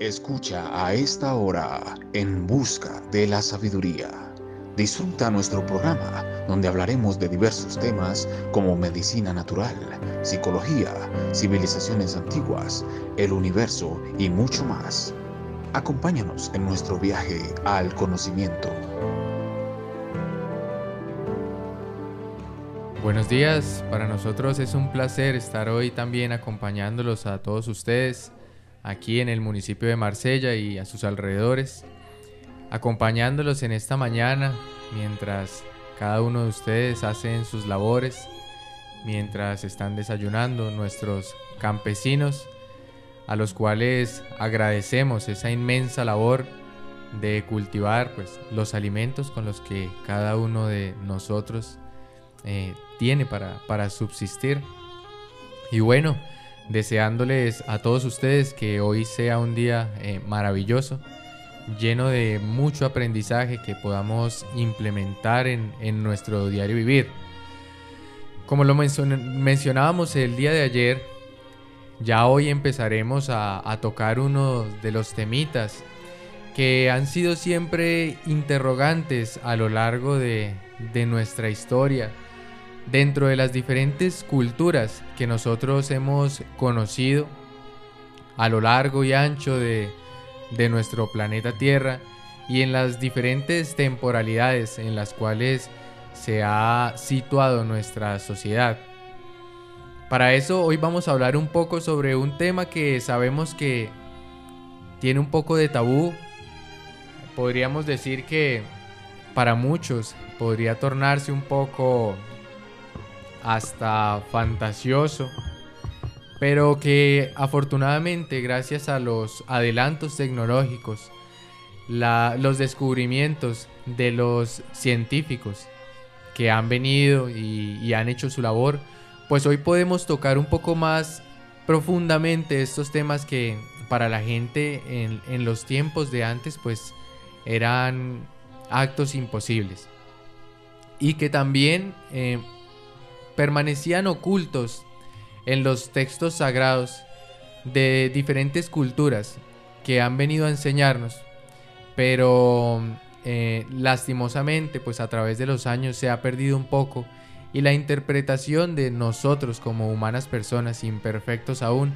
Escucha a esta hora En Busca de la Sabiduría. Disfruta nuestro programa donde hablaremos de diversos temas como medicina natural, psicología, civilizaciones antiguas, el universo y mucho más. Acompáñanos en nuestro viaje al conocimiento. Buenos días, para nosotros es un placer estar hoy también acompañándolos a todos ustedes aquí en el municipio de Marsella y a sus alrededores, acompañándolos en esta mañana mientras cada uno de ustedes hacen sus labores, mientras están desayunando nuestros campesinos, a los cuales agradecemos esa inmensa labor de cultivar pues, los alimentos con los que cada uno de nosotros eh, tiene para, para subsistir. Y bueno, deseándoles a todos ustedes que hoy sea un día eh, maravilloso, lleno de mucho aprendizaje que podamos implementar en, nuestro diario vivir. Como lo mencionábamos el día de ayer, ya hoy empezaremos a, tocar uno de los temitas que han sido siempre interrogantes a lo largo de, de nuestra historia dentro de las diferentes culturas que nosotros hemos conocido a lo largo y ancho de, nuestro planeta Tierra y en las diferentes temporalidades en las cuales se ha situado nuestra sociedad. Para eso hoy vamos a hablar un poco sobre un tema que sabemos que tiene un poco de tabú. Podríamos decir que para muchos podría tornarse un poco hasta fantasioso, pero que afortunadamente gracias a los adelantos tecnológicos, los descubrimientos de los científicos que han venido y, han hecho su labor, pues hoy podemos tocar un poco más profundamente estos temas que para la gente en, los tiempos de antes pues eran actos imposibles. Y que también eh, permanecían ocultos en los textos sagrados de diferentes culturas que han venido a enseñarnos, pero eh, lastimosamente pues a través de los años se ha perdido un poco y la interpretación de nosotros como humanas personas imperfectos aún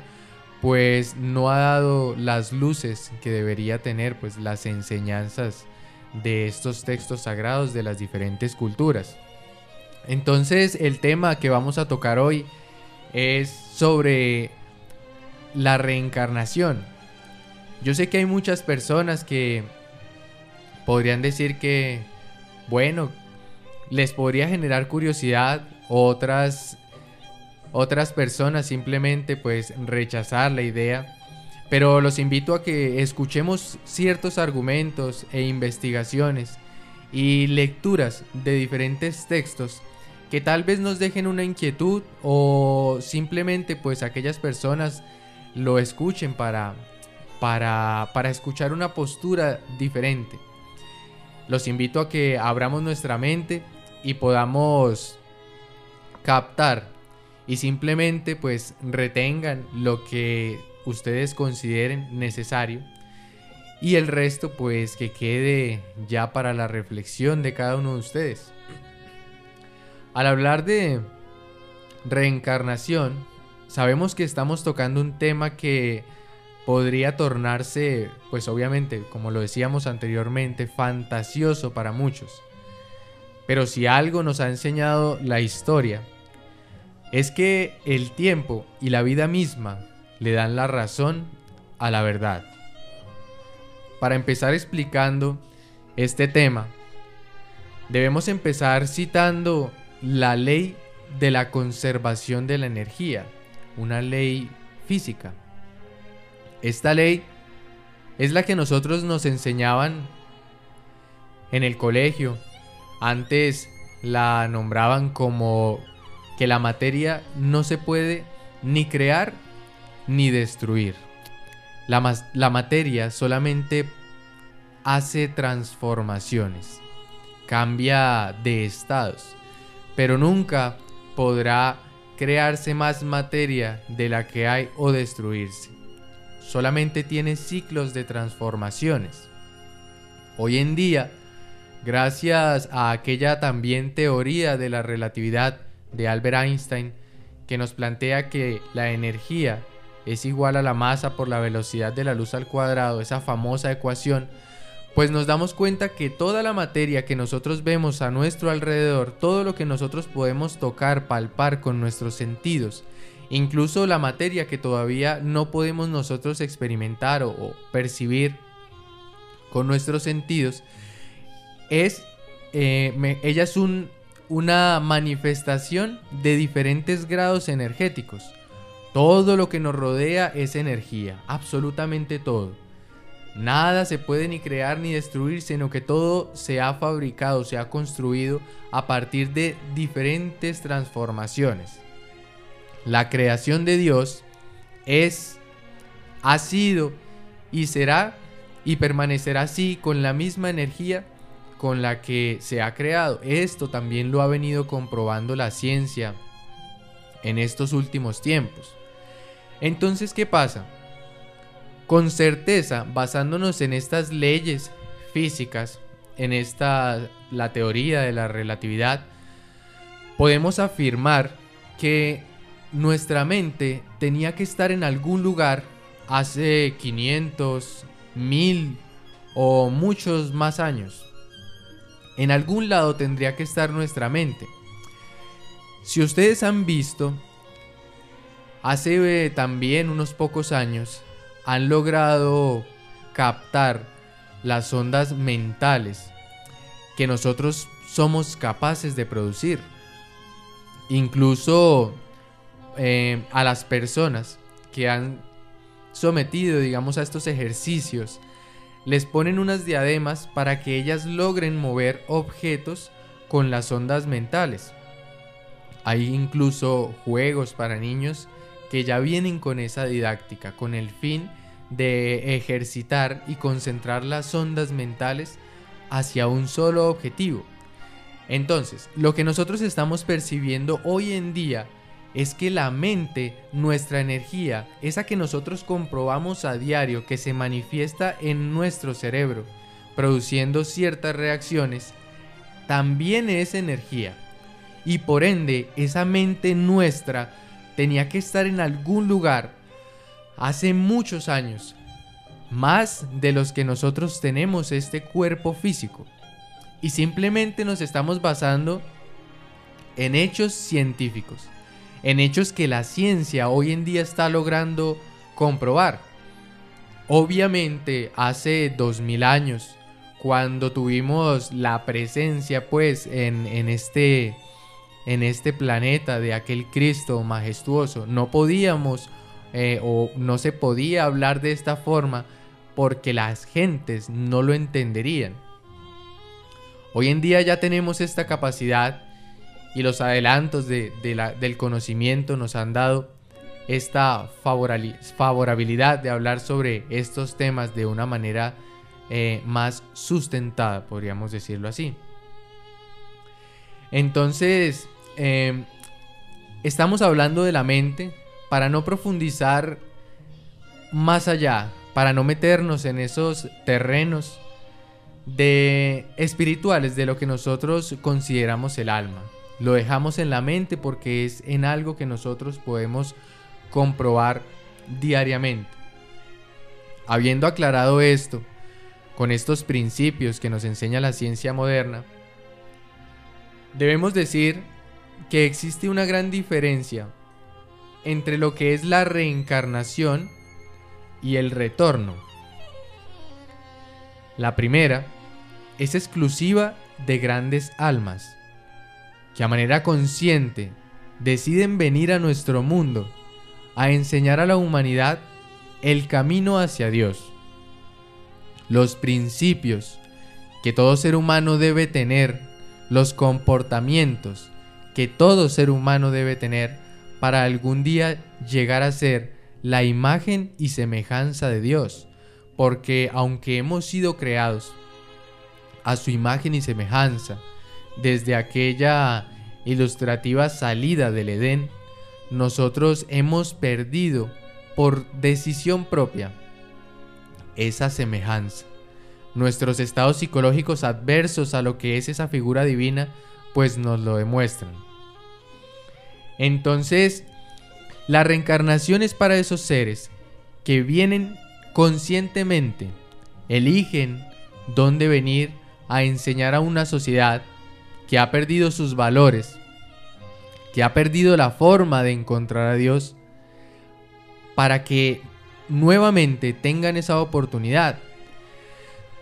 pues no ha dado las luces que debería tener pues las enseñanzas de estos textos sagrados de las diferentes culturas. Entonces el tema que vamos a tocar hoy es sobre la reencarnación. Yo sé que hay muchas personas que podrían decir que, bueno, les podría generar curiosidad, otras otras personas simplemente pues rechazar la idea. Pero los invito a que escuchemos ciertos argumentos e investigaciones y lecturas de diferentes textos que tal vez nos dejen una inquietud o simplemente pues aquellas personas lo escuchen para, para, para escuchar una postura diferente. Los invito a que abramos nuestra mente y podamos captar y simplemente pues retengan lo que ustedes consideren necesario y el resto pues que quede ya para la reflexión de cada uno de ustedes. Al hablar de reencarnación, sabemos que estamos tocando un tema que podría tornarse, pues obviamente, como lo decíamos anteriormente, fantasioso para muchos. Pero si algo nos ha enseñado la historia, es que el tiempo y la vida misma le dan la razón a la verdad. Para empezar explicando este tema, debemos empezar citando la ley de la conservación de la energía, una ley física. Esta ley es la que nosotros nos enseñaban en el colegio. Antes la nombraban como que la materia no se puede ni crear ni destruir. La, materia solamente hace transformaciones, cambia de estados pero nunca podrá crearse más materia de la que hay o destruirse. solamente tiene ciclos de transformaciones. Hoy en día, gracias a aquella también teoría de la relatividad de Albert Einstein, que nos plantea que la energía es igual a la masa por la velocidad de la luz al cuadrado, esa famosa ecuación, pues nos damos cuenta que toda la materia que nosotros vemos a nuestro alrededor, todo lo que nosotros podemos tocar, palpar con nuestros sentidos, incluso la materia que todavía no podemos nosotros experimentar o, percibir con nuestros sentidos, es, eh, ella es una manifestación de diferentes grados energéticos. Todo lo que nos rodea es energía, absolutamente todo. Nada se puede ni crear ni destruir, sino que todo se ha fabricado, se ha construido a partir de diferentes transformaciones. La creación de Dios es, ha sido y será y permanecerá así con la misma energía con la que se ha creado. Esto también lo ha venido comprobando la ciencia en estos últimos tiempos. Entonces, ¿qué pasa? Con certeza, basándonos en estas leyes físicas, en esta la teoría de la relatividad, podemos afirmar que nuestra mente tenía que estar en algún lugar hace 500, 1000 o muchos más años. En algún lado tendría que estar nuestra mente. Si ustedes han visto Hace eh, también unos pocos años han logrado captar las ondas mentales que nosotros somos capaces de producir. Incluso eh, a las personas que han sometido, digamos, a estos ejercicios, les ponen unas diademas para que ellas logren mover objetos con las ondas mentales. Hay incluso juegos para niños que ya vienen con esa didáctica, con el fin de ejercitar y concentrar las ondas mentales hacia un solo objetivo. Entonces, lo que nosotros estamos percibiendo hoy en día es que la mente, nuestra energía, esa que nosotros comprobamos a diario que se manifiesta en nuestro cerebro, produciendo ciertas reacciones, también es energía. Y por ende, esa mente nuestra tenía que estar en algún lugar hace muchos años, más de los que nosotros tenemos este cuerpo físico. Y simplemente nos estamos basando en hechos científicos, en hechos que la ciencia hoy en día está logrando comprobar. Obviamente hace 2000 años, cuando tuvimos la presencia pues en, en este en este planeta de aquel Cristo majestuoso. No podíamos eh, o no se podía hablar de esta forma porque las gentes no lo entenderían. Hoy en día ya tenemos esta capacidad y los adelantos del conocimiento nos han dado esta favorabilidad de hablar sobre estos temas de una manera eh, más sustentada, podríamos decirlo así. Entonces, Em, estamos hablando de la mente para no profundizar más allá, para no meternos en esos terrenos de espirituales de lo que nosotros consideramos el alma. Lo dejamos en la mente porque es en algo que nosotros podemos comprobar diariamente. Habiendo aclarado esto, con estos principios que nos enseña la ciencia moderna, debemos decir que existe una gran diferencia entre lo que es la reencarnación y el retorno. La primera es exclusiva de grandes almas, que a manera consciente deciden venir a nuestro mundo a enseñar a la humanidad el camino hacia Dios, los principios que todo ser humano debe tener, los comportamientos que todo ser humano debe tener para algún día llegar a ser la imagen y semejanza de Dios, porque aunque hemos sido creados a su imagen y semejanza desde aquella ilustrativa salida del Edén, nosotros hemos perdido por decisión propia esa semejanza. Nuestros estados psicológicos adversos a lo que es esa figura divina, pues nos lo demuestran. Entonces, la reencarnación es para esos seres que vienen conscientemente, eligen dónde venir a enseñar a una sociedad que ha perdido sus valores, que ha perdido la forma de encontrar a Dios, para que nuevamente tengan esa oportunidad.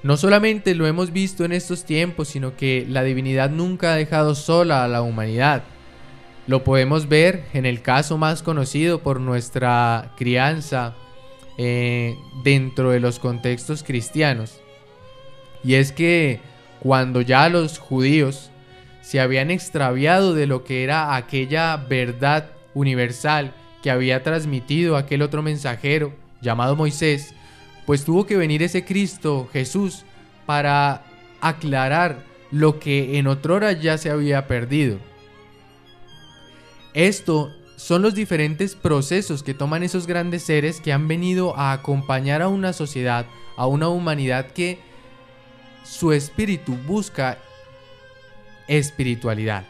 No solamente lo hemos visto en estos tiempos, sino que la divinidad nunca ha dejado sola a la humanidad. Lo podemos ver en el caso más conocido por nuestra crianza eh, dentro de los contextos cristianos. Y es que cuando ya los judíos se habían extraviado de lo que era aquella verdad universal que había transmitido aquel otro mensajero llamado Moisés, pues tuvo que venir ese Cristo, Jesús, para aclarar lo que en otrora ya se había perdido. Esto son los diferentes procesos que toman esos grandes seres que han venido a acompañar a una sociedad, a una humanidad que su espíritu busca espiritualidad.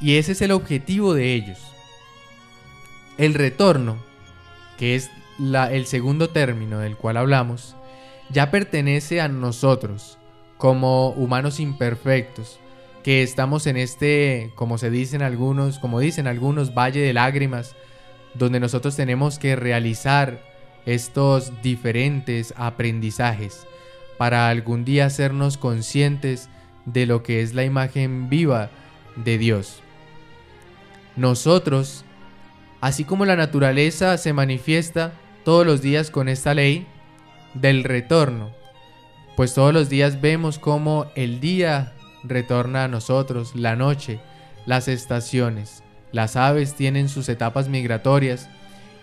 Y ese es el objetivo de ellos. El retorno, que es el segundo término del cual hablamos, ya pertenece a nosotros como humanos imperfectos, que estamos en este, como se dicen algunos, como dicen algunos, valle de lágrimas, donde nosotros tenemos que realizar estos diferentes aprendizajes para algún día hacernos conscientes de lo que es la imagen viva de Dios. Nosotros, así como la naturaleza se manifiesta todos los días con esta ley del retorno, pues todos los días vemos cómo el día retorna a nosotros, la noche, las estaciones, las aves tienen sus etapas migratorias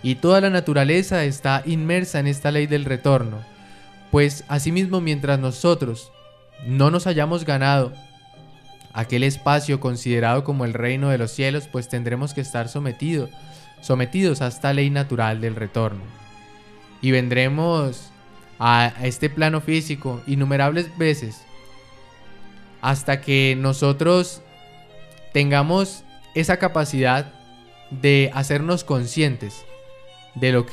y toda la naturaleza está inmersa en esta ley del retorno, pues asimismo mientras nosotros no nos hayamos ganado aquel espacio considerado como el reino de los cielos, pues tendremos que estar sometidos, sometidos a esta ley natural del retorno. Y vendremos a este plano físico innumerables veces hasta que nosotros tengamos esa capacidad de hacernos conscientes de lo que